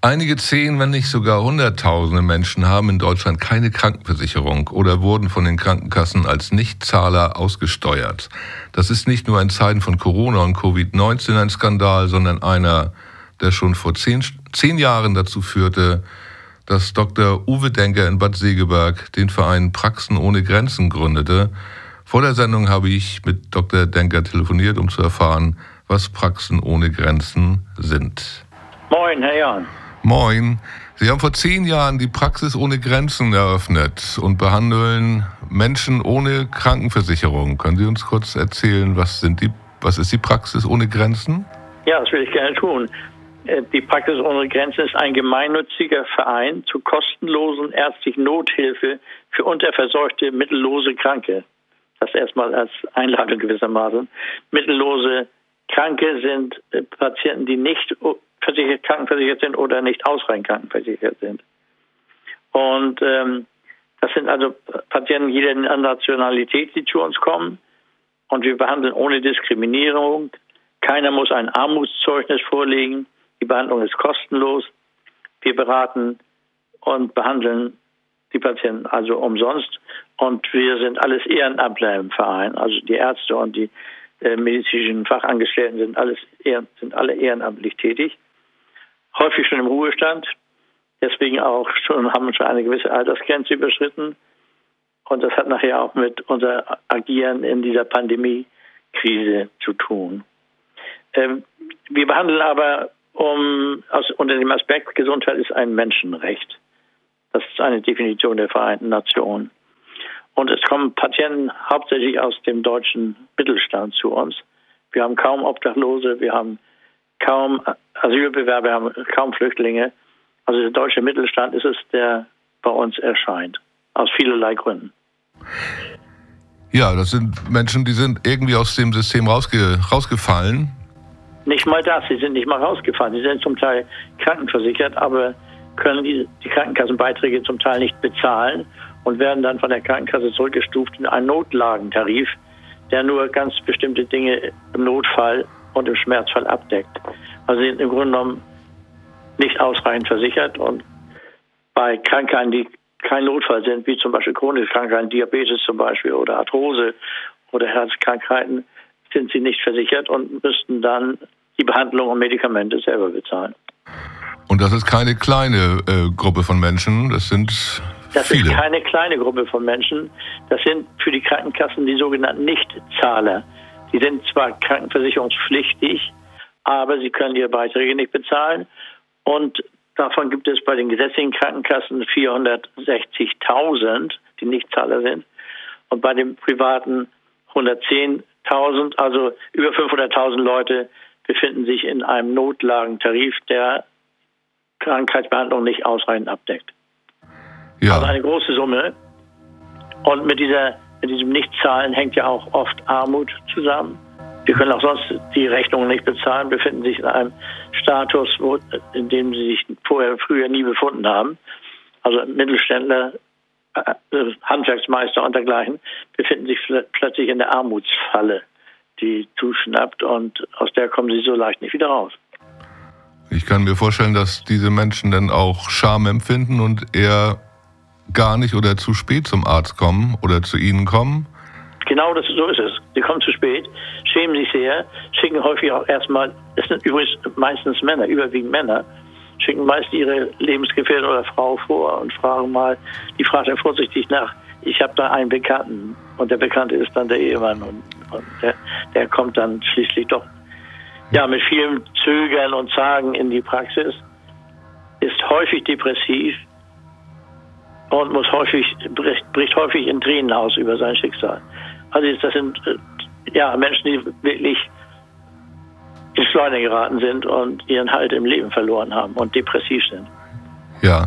Einige zehn, wenn nicht sogar hunderttausende Menschen haben in Deutschland keine Krankenversicherung oder wurden von den Krankenkassen als Nichtzahler ausgesteuert. Das ist nicht nur in Zeiten von Corona und Covid-19 ein Skandal, sondern einer, der schon vor zehn, zehn Jahren dazu führte, dass Dr. Uwe Denker in Bad Segeberg den Verein Praxen ohne Grenzen gründete. Vor der Sendung habe ich mit Dr. Denker telefoniert, um zu erfahren, was Praxen ohne Grenzen sind. Moin, Herr Jan. Moin. Sie haben vor zehn Jahren die Praxis ohne Grenzen eröffnet und behandeln Menschen ohne Krankenversicherung. Können Sie uns kurz erzählen, was, sind die, was ist die Praxis ohne Grenzen? Ja, das will ich gerne tun. Äh, die Praxis ohne Grenzen ist ein gemeinnütziger Verein zur kostenlosen ärztlichen Nothilfe für unterversorgte, mittellose Kranke. Das erstmal als Einladung gewissermaßen. Mittellose Kranke sind äh, Patienten, die nicht versichert, krankenversichert sind oder nicht ausreichend krankenversichert sind. Und ähm, das sind also Patienten jeder Nationalität, die zu uns kommen. Und wir behandeln ohne Diskriminierung. Keiner muss ein Armutszeugnis vorlegen. Die Behandlung ist kostenlos. Wir beraten und behandeln die Patienten also umsonst. Und wir sind alles Ehrenamtler im Verein. Also die Ärzte und die äh, medizinischen Fachangestellten sind alles sind alle ehrenamtlich tätig häufig schon im Ruhestand, deswegen auch schon, haben schon eine gewisse Altersgrenze überschritten. Und das hat nachher auch mit unser Agieren in dieser Pandemiekrise zu tun. Ähm, wir behandeln aber um, aus, unter dem Aspekt, Gesundheit ist ein Menschenrecht. Das ist eine Definition der Vereinten Nationen. Und es kommen Patienten hauptsächlich aus dem deutschen Mittelstand zu uns. Wir haben kaum Obdachlose, wir haben kaum Asylbewerber, haben kaum Flüchtlinge. Also der deutsche Mittelstand ist es, der bei uns erscheint. Aus vielerlei Gründen. Ja, das sind Menschen, die sind irgendwie aus dem System rausge rausgefallen. Nicht mal das, sie sind nicht mal rausgefallen. Sie sind zum Teil krankenversichert, aber können die, die Krankenkassenbeiträge zum Teil nicht bezahlen und werden dann von der Krankenkasse zurückgestuft in einen Notlagentarif, der nur ganz bestimmte Dinge im Notfall und im Schmerzfall abdeckt. Also sind im Grunde genommen nicht ausreichend versichert und bei Krankheiten, die kein Notfall sind, wie zum Beispiel chronische Krankheiten, Diabetes zum Beispiel oder Arthrose oder Herzkrankheiten, sind sie nicht versichert und müssten dann die Behandlung und Medikamente selber bezahlen. Und das ist keine kleine äh, Gruppe von Menschen, das sind das viele. ist keine kleine Gruppe von Menschen. Das sind für die Krankenkassen die sogenannten Nichtzahler. Die sind zwar krankenversicherungspflichtig, aber sie können ihre Beiträge nicht bezahlen. Und davon gibt es bei den gesetzlichen Krankenkassen 460.000, die Nichtzahler sind. Und bei den privaten 110.000, also über 500.000 Leute befinden sich in einem Notlagentarif, der Krankheitsbehandlung nicht ausreichend abdeckt. Ja. Also eine große Summe. Und mit dieser mit diesem Nichtzahlen hängt ja auch oft Armut zusammen. Wir können auch sonst die Rechnungen nicht bezahlen, befinden sich in einem Status, wo, in dem sie sich vorher, früher nie befunden haben. Also Mittelständler, äh, Handwerksmeister und dergleichen befinden sich plötzlich in der Armutsfalle, die zuschnappt und aus der kommen sie so leicht nicht wieder raus. Ich kann mir vorstellen, dass diese Menschen dann auch Scham empfinden und eher gar nicht oder zu spät zum Arzt kommen oder zu Ihnen kommen? Genau das, so ist es. Sie kommen zu spät, schämen sich sehr, schicken häufig auch erstmal, es sind übrigens meistens Männer, überwiegend Männer, schicken meist ihre Lebensgefährtin oder Frau vor und fragen mal, die fragt dann vorsichtig nach, ich habe da einen Bekannten und der Bekannte ist dann der Ehemann und, und der, der kommt dann schließlich doch ja mit vielem Zögern und Zagen in die Praxis, ist häufig depressiv, und muss häufig, bricht, bricht häufig in Tränen aus über sein Schicksal. Also das sind äh, ja Menschen, die wirklich in Schleune geraten sind und ihren Halt im Leben verloren haben und depressiv sind. Ja.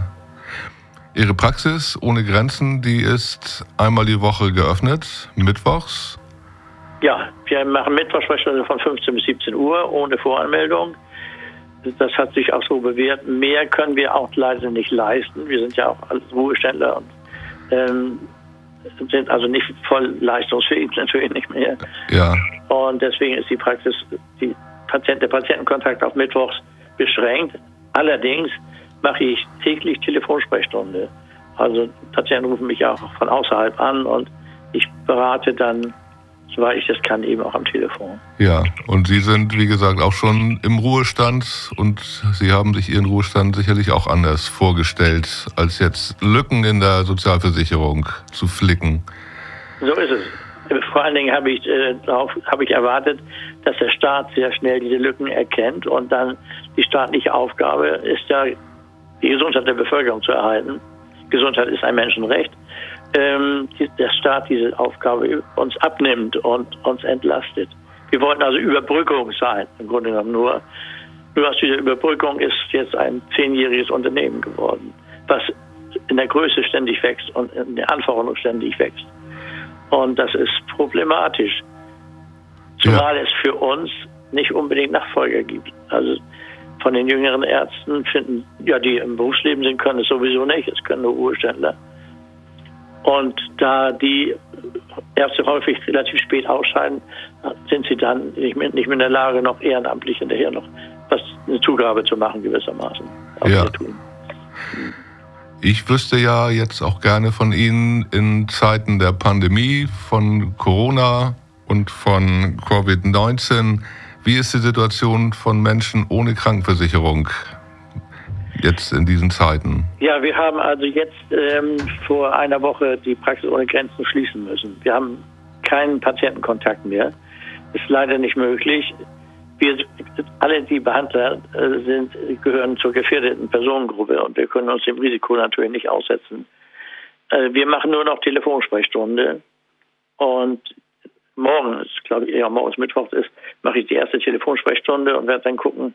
Ihre Praxis ohne Grenzen, die ist einmal die Woche geöffnet, mittwochs? Ja, wir machen Mittwochsprechstunde von 15 bis 17 Uhr ohne Voranmeldung. Das hat sich auch so bewährt. Mehr können wir auch leider nicht leisten. Wir sind ja auch als Ruheständler und ähm, sind also nicht voll leistungsfähig, natürlich nicht mehr. Ja. Und deswegen ist die Praxis, die Patient, der Patientenkontakt auf Mittwochs beschränkt. Allerdings mache ich täglich Telefonsprechstunde. Also Patienten rufen mich auch von außerhalb an und ich berate dann, soweit ich das kann, eben auch am Telefon. Ja, und Sie sind, wie gesagt, auch schon im Ruhestand und Sie haben sich Ihren Ruhestand sicherlich auch anders vorgestellt, als jetzt Lücken in der Sozialversicherung zu flicken. So ist es. Vor allen Dingen habe ich, äh, darauf, habe ich erwartet, dass der Staat sehr schnell diese Lücken erkennt und dann die staatliche Aufgabe ist ja, die Gesundheit der Bevölkerung zu erhalten. Gesundheit ist ein Menschenrecht. Ähm, der Staat diese Aufgabe uns abnimmt und uns entlastet. Wir wollten also Überbrückung sein, im Grunde genommen nur. Nur aus dieser Überbrückung ist jetzt ein zehnjähriges Unternehmen geworden, was in der Größe ständig wächst und in der Anforderung ständig wächst. Und das ist problematisch. Zumal ja. es für uns nicht unbedingt Nachfolger gibt. Also von den jüngeren Ärzten finden, ja, die im Berufsleben sind, können es sowieso nicht. Es können nur Ruheständler. Und da die Ärzte häufig relativ spät ausscheiden, sind sie dann nicht mehr, nicht mehr in der Lage, noch ehrenamtlich hinterher noch was eine Zugabe zu machen, gewissermaßen. Ja. Ich wüsste ja jetzt auch gerne von Ihnen in Zeiten der Pandemie, von Corona und von Covid-19, wie ist die Situation von Menschen ohne Krankenversicherung jetzt in diesen Zeiten? Ja, wir haben also jetzt ähm, vor einer Woche die Praxis ohne Grenzen schließen müssen. Wir haben keinen Patientenkontakt mehr. Ist leider nicht möglich wir alle die Behandler äh, sind, gehören zur gefährdeten Personengruppe und wir können uns dem Risiko natürlich nicht aussetzen. Äh, wir machen nur noch Telefonsprechstunde und morgen ist, glaube ich, ja, morgen ist Mittwoch ist, mache ich die erste Telefonsprechstunde und werde dann gucken,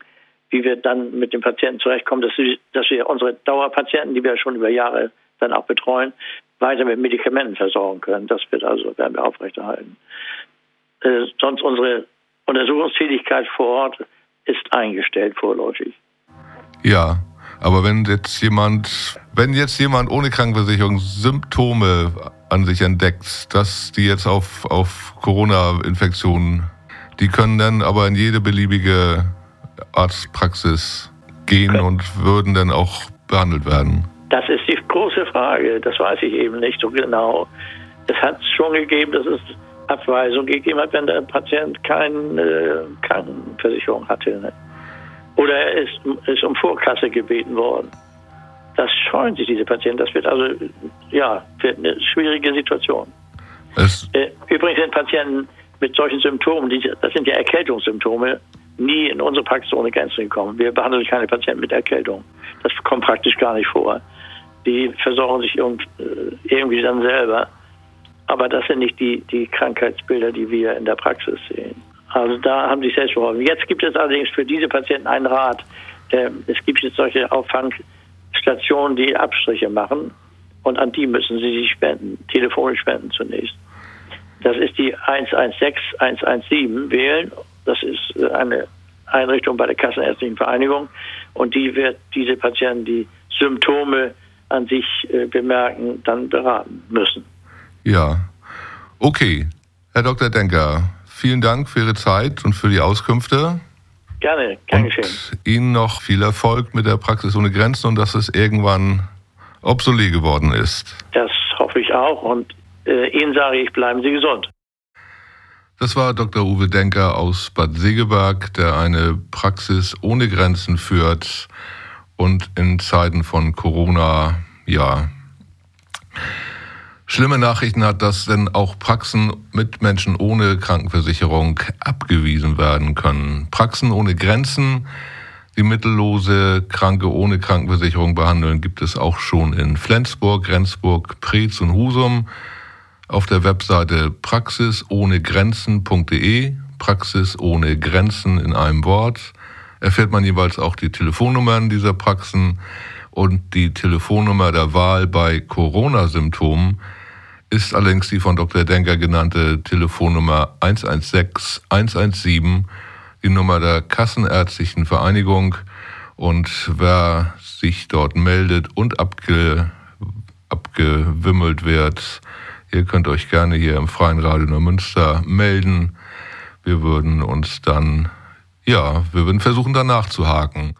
wie wir dann mit den Patienten zurechtkommen, dass dass wir unsere Dauerpatienten, die wir schon über Jahre dann auch betreuen, weiter mit Medikamenten versorgen können. Das wird also, werden wir aufrechterhalten. Äh, sonst unsere Untersuchungstätigkeit vor Ort ist eingestellt vorläufig. Ja, aber wenn jetzt jemand, wenn jetzt jemand ohne Krankenversicherung Symptome an sich entdeckt, dass die jetzt auf, auf Corona-Infektionen, die können dann aber in jede beliebige Arztpraxis gehen okay. und würden dann auch behandelt werden. Das ist die große Frage. Das weiß ich eben nicht so genau. Es hat schon gegeben, dass es Abweisung gegeben hat, wenn der Patient keine äh, Krankenversicherung hatte. Ne? Oder er ist, ist um Vorkasse gebeten worden. Das scheuen sich diese Patienten. Das wird also, ja, wird eine schwierige Situation. Äh, übrigens sind Patienten mit solchen Symptomen, die, das sind ja Erkältungssymptome, nie in unsere Praxis ohne Grenzen gekommen. Wir behandeln keine Patienten mit Erkältung. Das kommt praktisch gar nicht vor. Die versorgen sich äh, irgendwie dann selber. Aber das sind nicht die, die Krankheitsbilder, die wir in der Praxis sehen. Also da haben sie selbst geholfen. Jetzt gibt es allerdings für diese Patienten einen Rat. Ähm, es gibt jetzt solche Auffangstationen, die Abstriche machen und an die müssen sie sich spenden, telefonisch spenden zunächst. Das ist die 116 117 wählen. Das ist eine Einrichtung bei der Kassenärztlichen Vereinigung und die wird diese Patienten, die Symptome an sich äh, bemerken, dann beraten müssen. Ja, okay. Herr Dr. Denker, vielen Dank für Ihre Zeit und für die Auskünfte. Gerne, gern geschehen. Ihnen noch viel Erfolg mit der Praxis ohne Grenzen und dass es irgendwann obsolet geworden ist. Das hoffe ich auch und äh, Ihnen sage ich, bleiben Sie gesund. Das war Dr. Uwe Denker aus Bad Segeberg, der eine Praxis ohne Grenzen führt und in Zeiten von Corona, ja, schlimme Nachrichten hat, dass denn auch Praxen mit Menschen ohne Krankenversicherung abgewiesen werden können. Praxen ohne Grenzen, die mittellose Kranke ohne Krankenversicherung behandeln, gibt es auch schon in Flensburg, Rendsburg, Preetz und Husum. Auf der Webseite praxisohnegrenzen.de, Praxis ohne Grenzen in einem Wort, erfährt man jeweils auch die Telefonnummern dieser Praxen und die Telefonnummer der Wahl bei Corona-Symptomen ist allerdings die von Dr. Denker genannte Telefonnummer 116 117, die Nummer der Kassenärztlichen Vereinigung. Und wer sich dort meldet und abge, abgewimmelt wird, ihr könnt euch gerne hier im Freien Radio Neumünster melden. Wir würden uns dann, ja, wir würden versuchen, danach zu haken.